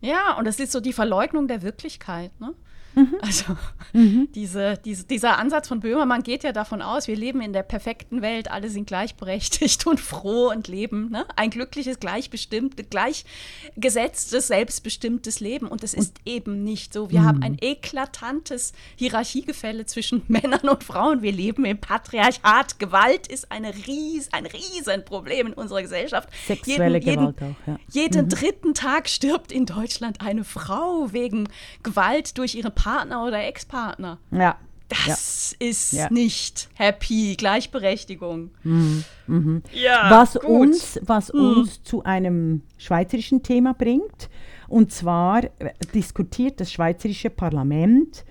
Ja, und das ist so die Verleugnung der Wirklichkeit. Ne? Mhm. Also diese, diese, dieser Ansatz von Böhmermann geht ja davon aus, wir leben in der perfekten Welt, alle sind gleichberechtigt und froh und leben. Ne? Ein glückliches, gleichbestimmtes, gleichgesetztes, selbstbestimmtes Leben. Und das ist eben nicht so. Wir Mhm. haben ein eklatantes Hierarchiegefälle zwischen Männern und Frauen. Wir leben im Patriarchat. Gewalt ist eine ries, ein Riesenproblem in unserer Gesellschaft. Sexuelle Gewalt auch, ja. Jeden dritten Tag stirbt in Deutschland eine Frau wegen Gewalt durch ihren Partner oder Ex-Partner. Ja. Das ist Ja. nicht happy, Gleichberechtigung. Mhm, Ja, was gut. uns, was Mhm. uns zu einem schweizerischen Thema bringt. Und zwar äh, diskutiert das schweizerische Parlament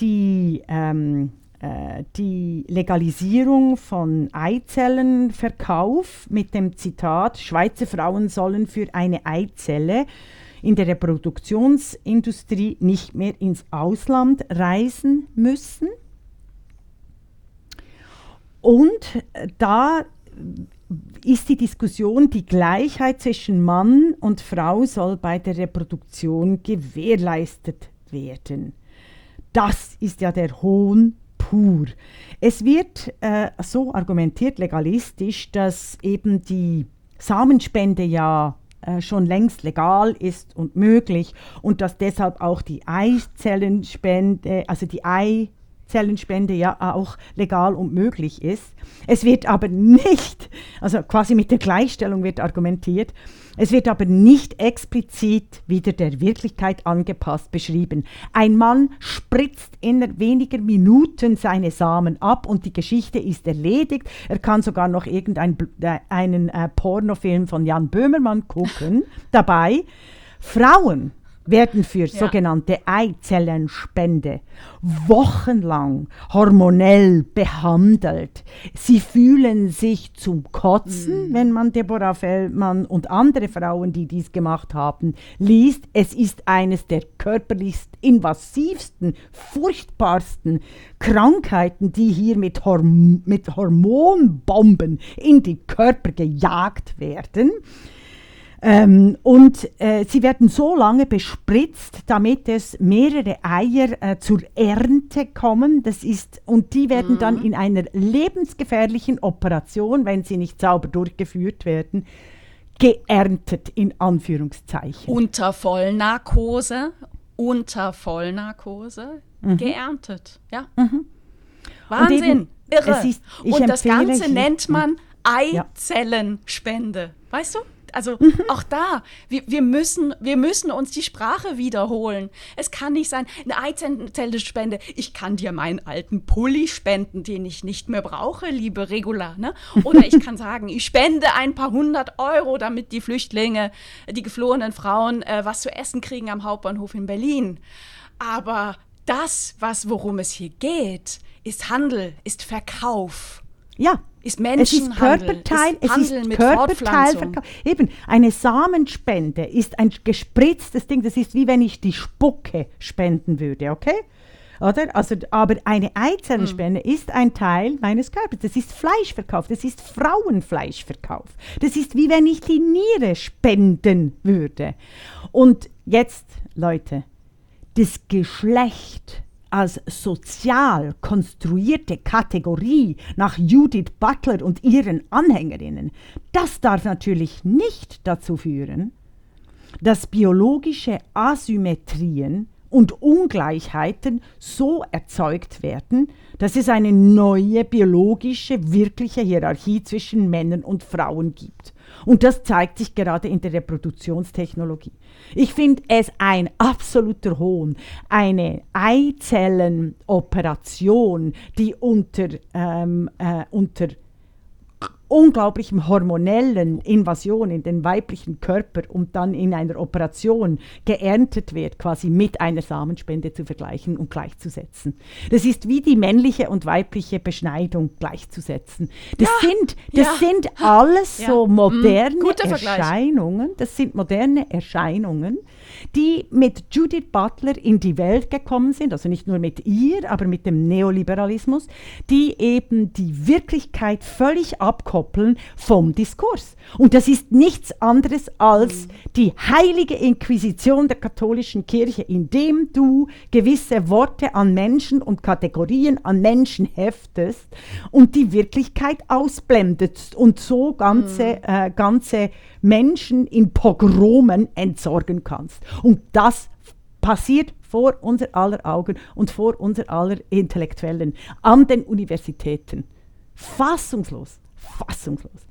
die, ähm, äh, die Legalisierung von Eizellenverkauf mit dem Zitat, Schweizer Frauen sollen für eine Eizelle in der Reproduktionsindustrie nicht mehr ins Ausland reisen müssen. Und äh, da ist die Diskussion, die Gleichheit zwischen Mann und Frau soll bei der Reproduktion gewährleistet werden. Das ist ja der Hohn pur. Es wird äh, so argumentiert, legalistisch, dass eben die Samenspende ja schon längst legal ist und möglich und dass deshalb auch die Eizellenspende, also die Eizellenspende ja auch legal und möglich ist. Es wird aber nicht, also quasi mit der Gleichstellung wird argumentiert, es wird aber nicht explizit wieder der Wirklichkeit angepasst beschrieben. Ein Mann spritzt innerhalb weniger Minuten seine Samen ab und die Geschichte ist erledigt. Er kann sogar noch irgendeinen äh, einen, äh, Pornofilm von Jan Böhmermann gucken. Dabei Frauen werden für sogenannte Eizellenspende wochenlang hormonell behandelt. Sie fühlen sich zum Kotzen, wenn man Deborah Feldmann und andere Frauen, die dies gemacht haben, liest. Es ist eines der körperlichst invasivsten, furchtbarsten Krankheiten, die hier mit, Horm mit Hormonbomben in die Körper gejagt werden. Ähm, und äh, sie werden so lange bespritzt, damit es mehrere Eier äh, zur Ernte kommen. Das ist, und die werden dann in einer lebensgefährlichen Operation, wenn sie nicht sauber durchgeführt werden, geerntet, in Anführungszeichen. Unter Vollnarkose, unter Vollnarkose geerntet. Ja. Wahnsinn, Mhm. eben, irre. ist- Und das Ganze nennt man. Eizellenspende. Weißt du? Also auch da, wir, wir, müssen, wir müssen uns die Sprache wiederholen. Es kann nicht sein, eine Eizellespende, ich kann dir meinen alten Pulli spenden, den ich nicht mehr brauche, liebe Regula. Ne? Oder ich kann sagen, ich spende ein paar hundert Euro, damit die Flüchtlinge, die geflohenen Frauen äh, was zu essen kriegen am Hauptbahnhof in Berlin. Aber das, was, worum es hier geht, ist Handel, ist Verkauf. Ja, ist es ist Körperteil, es ist Körperteilverkauf. Eben, eine Samenspende ist ein gespritztes Ding, das ist wie wenn ich die Spucke spenden würde, okay? Oder? Also, aber eine Eizellenspende mhm. ist ein Teil meines Körpers. Das ist Fleischverkauf, das ist Frauenfleischverkauf. Das ist wie wenn ich die Niere spenden würde. Und jetzt, Leute, das Geschlecht als sozial konstruierte Kategorie nach Judith Butler und ihren Anhängerinnen, das darf natürlich nicht dazu führen, dass biologische Asymmetrien und Ungleichheiten so erzeugt werden, dass es eine neue biologische, wirkliche Hierarchie zwischen Männern und Frauen gibt. Und das zeigt sich gerade in der Reproduktionstechnologie. Ich finde es ein absoluter Hohn, eine Eizellenoperation, die unter, ähm, äh, unter unglaublichen hormonellen Invasion in den weiblichen Körper und dann in einer Operation geerntet wird, quasi mit einer Samenspende zu vergleichen und gleichzusetzen. Das ist wie die männliche und weibliche Beschneidung gleichzusetzen. Das ja, sind, das ja. sind alles ja. so mhm. moderne Erscheinungen, das sind moderne Erscheinungen, die mit Judith Butler in die Welt gekommen sind, also nicht nur mit ihr, aber mit dem Neoliberalismus, die eben die Wirklichkeit völlig abkoppeln vom Diskurs. Und das ist nichts anderes als die heilige Inquisition der katholischen Kirche, indem du gewisse Worte an Menschen und Kategorien an Menschen heftest und die Wirklichkeit ausblendest und so ganze, mhm. äh, ganze Menschen in Pogromen entsorgen kannst. Und das passiert vor unser aller Augen und vor unser aller Intellektuellen an den Universitäten. Fassungslos, fassungslos.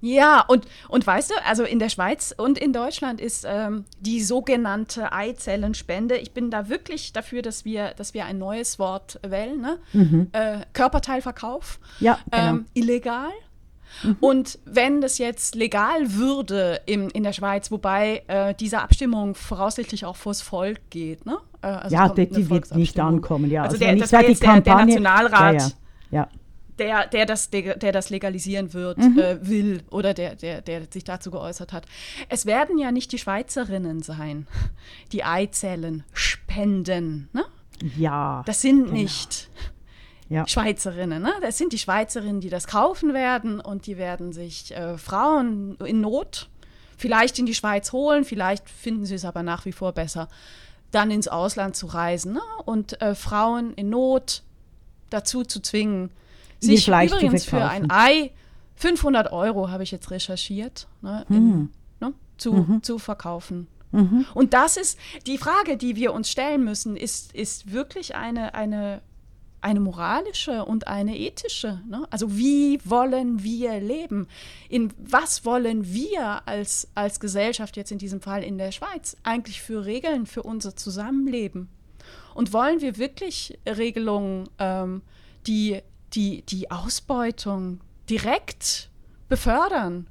Ja, und, und weißt du, also in der Schweiz und in Deutschland ist ähm, die sogenannte Eizellenspende, ich bin da wirklich dafür, dass wir, dass wir ein neues Wort wählen, ne? Mhm. Äh, Körperteilverkauf, ja, genau. ähm, illegal. Mhm. Und wenn das jetzt legal würde im, in der Schweiz, wobei äh, diese Abstimmung voraussichtlich auch vors Volk geht, ne? Äh, also ja, die, die wird nicht ankommen, ja. Also, also der, das wäre jetzt der, der, Nationalrat. Ja, ja. ja. Der, der, das, der, der das legalisieren wird, mhm. äh, will oder der, der, der sich dazu geäußert hat. Es werden ja nicht die Schweizerinnen sein, die Eizellen spenden. Ne? Ja. Das sind genau. nicht ja. Schweizerinnen. Ne? Das sind die Schweizerinnen, die das kaufen werden und die werden sich äh, Frauen in Not vielleicht in die Schweiz holen, vielleicht finden sie es aber nach wie vor besser, dann ins Ausland zu reisen ne? und äh, Frauen in Not dazu zu zwingen, sich übrigens für ein Ei 500 Euro habe ich jetzt recherchiert, ne, in, hm. ne, zu, mhm. zu verkaufen. Mhm. Und das ist die Frage, die wir uns stellen müssen, ist, ist wirklich eine, eine eine moralische und eine ethische. Ne? Also wie wollen wir leben? In was wollen wir als, als Gesellschaft, jetzt in diesem Fall in der Schweiz, eigentlich für Regeln für unser Zusammenleben? Und wollen wir wirklich Regelungen, ähm, die, die die Ausbeutung direkt befördern?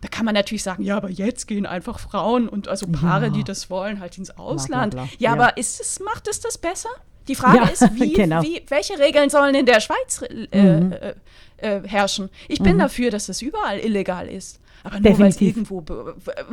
Da kann man natürlich sagen, ja, aber jetzt gehen einfach Frauen und also Paare, ja. die das wollen, halt ins Ausland. Bla, bla, bla. Ja, ja, aber ist es, macht es das besser? Die Frage ja, ist, wie, genau. wie, welche Regeln sollen in der Schweiz äh, mhm. äh, äh, herrschen? Ich bin mhm. dafür, dass es überall illegal ist. Aber nur weil es irgendwo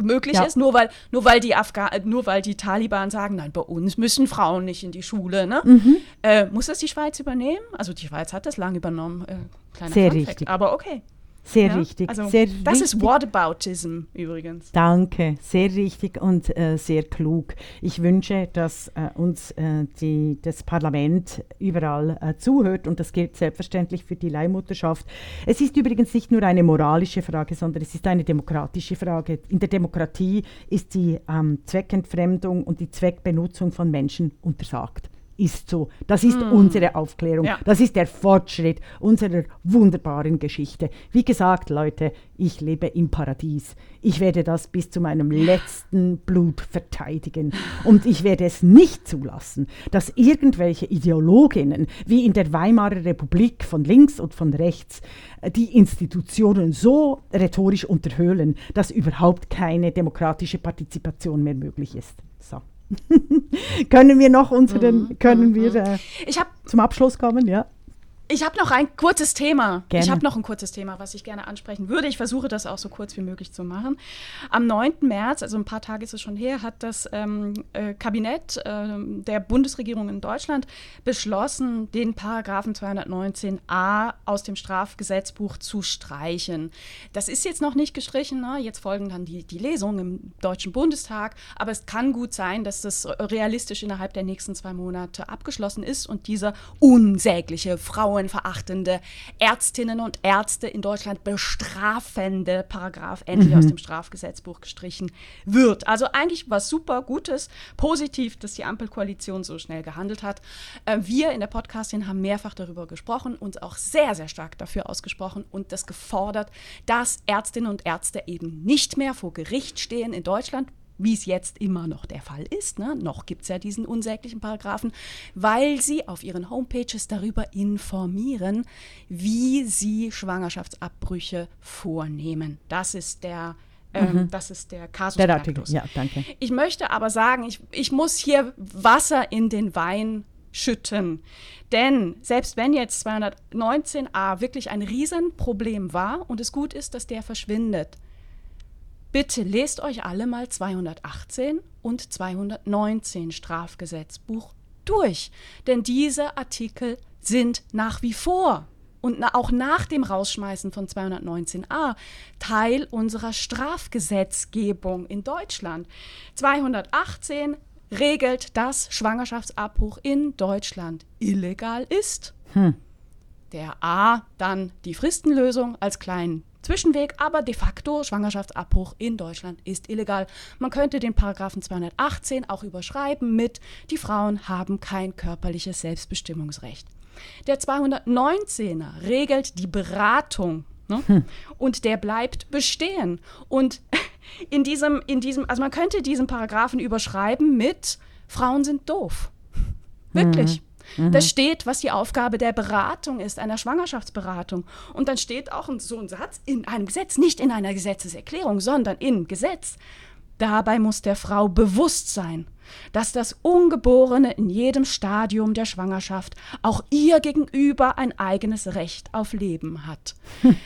möglich ja. ist, nur weil, nur, weil die Afga nur weil die Taliban sagen, nein, bei uns müssen Frauen nicht in die Schule. Ne? Mhm. Äh, muss das die Schweiz übernehmen? Also die Schweiz hat das lang übernommen. Äh, kleiner Sehr richtig. Aber okay. Sehr ja? richtig. Also, sehr das richtig. ist Whataboutism übrigens. Danke, sehr richtig und äh, sehr klug. Ich wünsche, dass äh, uns äh, die, das Parlament überall äh, zuhört und das gilt selbstverständlich für die Leihmutterschaft. Es ist übrigens nicht nur eine moralische Frage, sondern es ist eine demokratische Frage. In der Demokratie ist die ähm, Zweckentfremdung und die Zweckbenutzung von Menschen untersagt. Ist so. Das ist mm. unsere Aufklärung. Ja. Das ist der Fortschritt unserer wunderbaren Geschichte. Wie gesagt, Leute, ich lebe im Paradies. Ich werde das bis zu meinem letzten Blut verteidigen. Und ich werde es nicht zulassen, dass irgendwelche Ideologinnen wie in der Weimarer Republik von links und von rechts äh, die Institutionen so rhetorisch unterhöhlen, dass überhaupt keine demokratische Partizipation mehr möglich ist. So. Können wir noch unseren, mhm. können wir mhm. äh, ich hab, zum Abschluss kommen, ja? Ich habe noch ein kurzes Thema. Gerne. Ich habe noch ein kurzes Thema, was ich gerne ansprechen würde. Ich versuche das auch so kurz wie möglich zu machen. Am 9. März, also ein paar Tage ist es schon her, hat das ähm, äh, Kabinett äh, der Bundesregierung in Deutschland beschlossen, den Paragraphen 219a aus dem Strafgesetzbuch zu streichen. Das ist jetzt noch nicht gestrichen. Ne? Jetzt folgen dann die, die Lesungen im Deutschen Bundestag. Aber es kann gut sein, dass das realistisch innerhalb der nächsten zwei Monate abgeschlossen ist und dieser unsägliche Frauen frauenverachtende Ärztinnen und Ärzte in Deutschland bestrafende Paragraph endlich mhm. aus dem Strafgesetzbuch gestrichen wird. Also eigentlich was super Gutes, positiv, dass die Ampelkoalition so schnell gehandelt hat. Äh, wir in der Podcastin haben mehrfach darüber gesprochen, uns auch sehr, sehr stark dafür ausgesprochen und das gefordert, dass Ärztinnen und Ärzte eben nicht mehr vor Gericht stehen in Deutschland, wie es jetzt immer noch der Fall ist, ne? noch gibt es ja diesen unsäglichen Paragraphen, weil sie auf ihren Homepages darüber informieren, wie sie Schwangerschaftsabbrüche vornehmen. Das ist der ähm, mhm. das ist der Kasus Der Artikel, ja, danke. Ich möchte aber sagen, ich, ich muss hier Wasser in den Wein schütten. Denn selbst wenn jetzt 219a wirklich ein Riesenproblem war und es gut ist, dass der verschwindet, Bitte lest euch alle mal 218 und 219 Strafgesetzbuch durch, denn diese Artikel sind nach wie vor und auch nach dem Rausschmeißen von 219a Teil unserer Strafgesetzgebung in Deutschland. 218 regelt, dass Schwangerschaftsabbruch in Deutschland illegal ist. Hm. Der A dann die Fristenlösung als kleinen Zwischenweg, aber de facto Schwangerschaftsabbruch in Deutschland ist illegal. Man könnte den Paragraphen 218 auch überschreiben mit die Frauen haben kein körperliches Selbstbestimmungsrecht. Der 219er regelt die Beratung ne? hm. und der bleibt bestehen. Und in diesem, in diesem, also man könnte diesen Paragraphen überschreiben mit Frauen sind doof. Wirklich. Mhm. Mhm. Da steht, was die Aufgabe der Beratung ist, einer Schwangerschaftsberatung. Und dann steht auch so ein Satz in einem Gesetz, nicht in einer Gesetzeserklärung, sondern im Gesetz. Dabei muss der Frau bewusst sein, dass das Ungeborene in jedem Stadium der Schwangerschaft auch ihr gegenüber ein eigenes Recht auf Leben hat. Hm.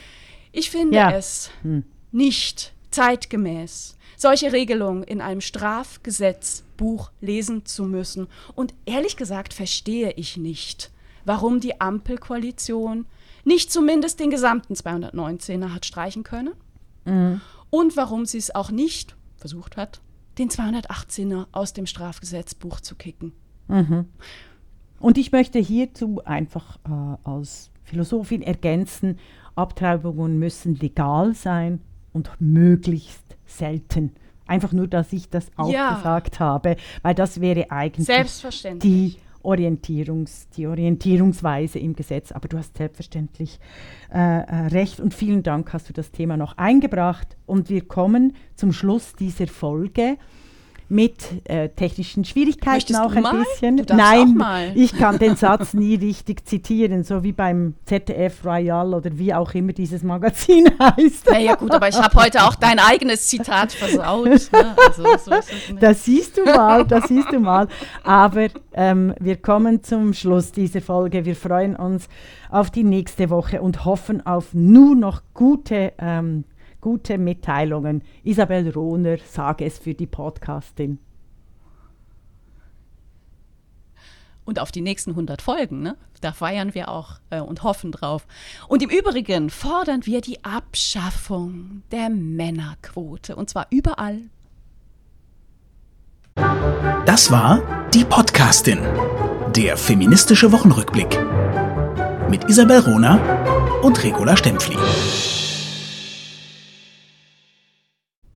Ich finde ja. es hm. nicht zeitgemäß, solche Regelungen in einem Strafgesetzbuch lesen zu müssen. Und ehrlich gesagt verstehe ich nicht, warum die Ampelkoalition nicht zumindest den gesamten 219er hat streichen können mhm. und warum sie es auch nicht versucht hat, den 218er aus dem Strafgesetzbuch zu kicken. Mhm. Und ich möchte hierzu einfach äh, als Philosophin ergänzen, Abtreibungen müssen legal sein und möglichst selten. Einfach nur, dass ich das auch ja. gesagt habe, weil das wäre eigentlich die, Orientierungs, die Orientierungsweise im Gesetz. Aber du hast selbstverständlich äh, äh, recht und vielen Dank hast du das Thema noch eingebracht. Und wir kommen zum Schluss dieser Folge mit äh, technischen Schwierigkeiten Möchtest auch ein mal? bisschen. Nein, ich kann den Satz nie richtig zitieren, so wie beim ZDF Royal oder wie auch immer dieses Magazin heißt. Naja gut, aber ich habe heute auch dein eigenes Zitat versaut. Ne? Also, so das siehst du mal, das siehst du mal. Aber ähm, wir kommen zum Schluss dieser Folge. Wir freuen uns auf die nächste Woche und hoffen auf nur noch gute ähm, gute Mitteilungen. Isabel Rohner, sage es für die Podcastin. und auf die nächsten 100 Folgen. Ne? Da feiern wir auch äh, und hoffen drauf. Und im Übrigen fordern wir die Abschaffung der Männerquote und zwar überall. Das war die Podcastin, der feministische Wochenrückblick mit Isabel Rona und Regula Stempfli.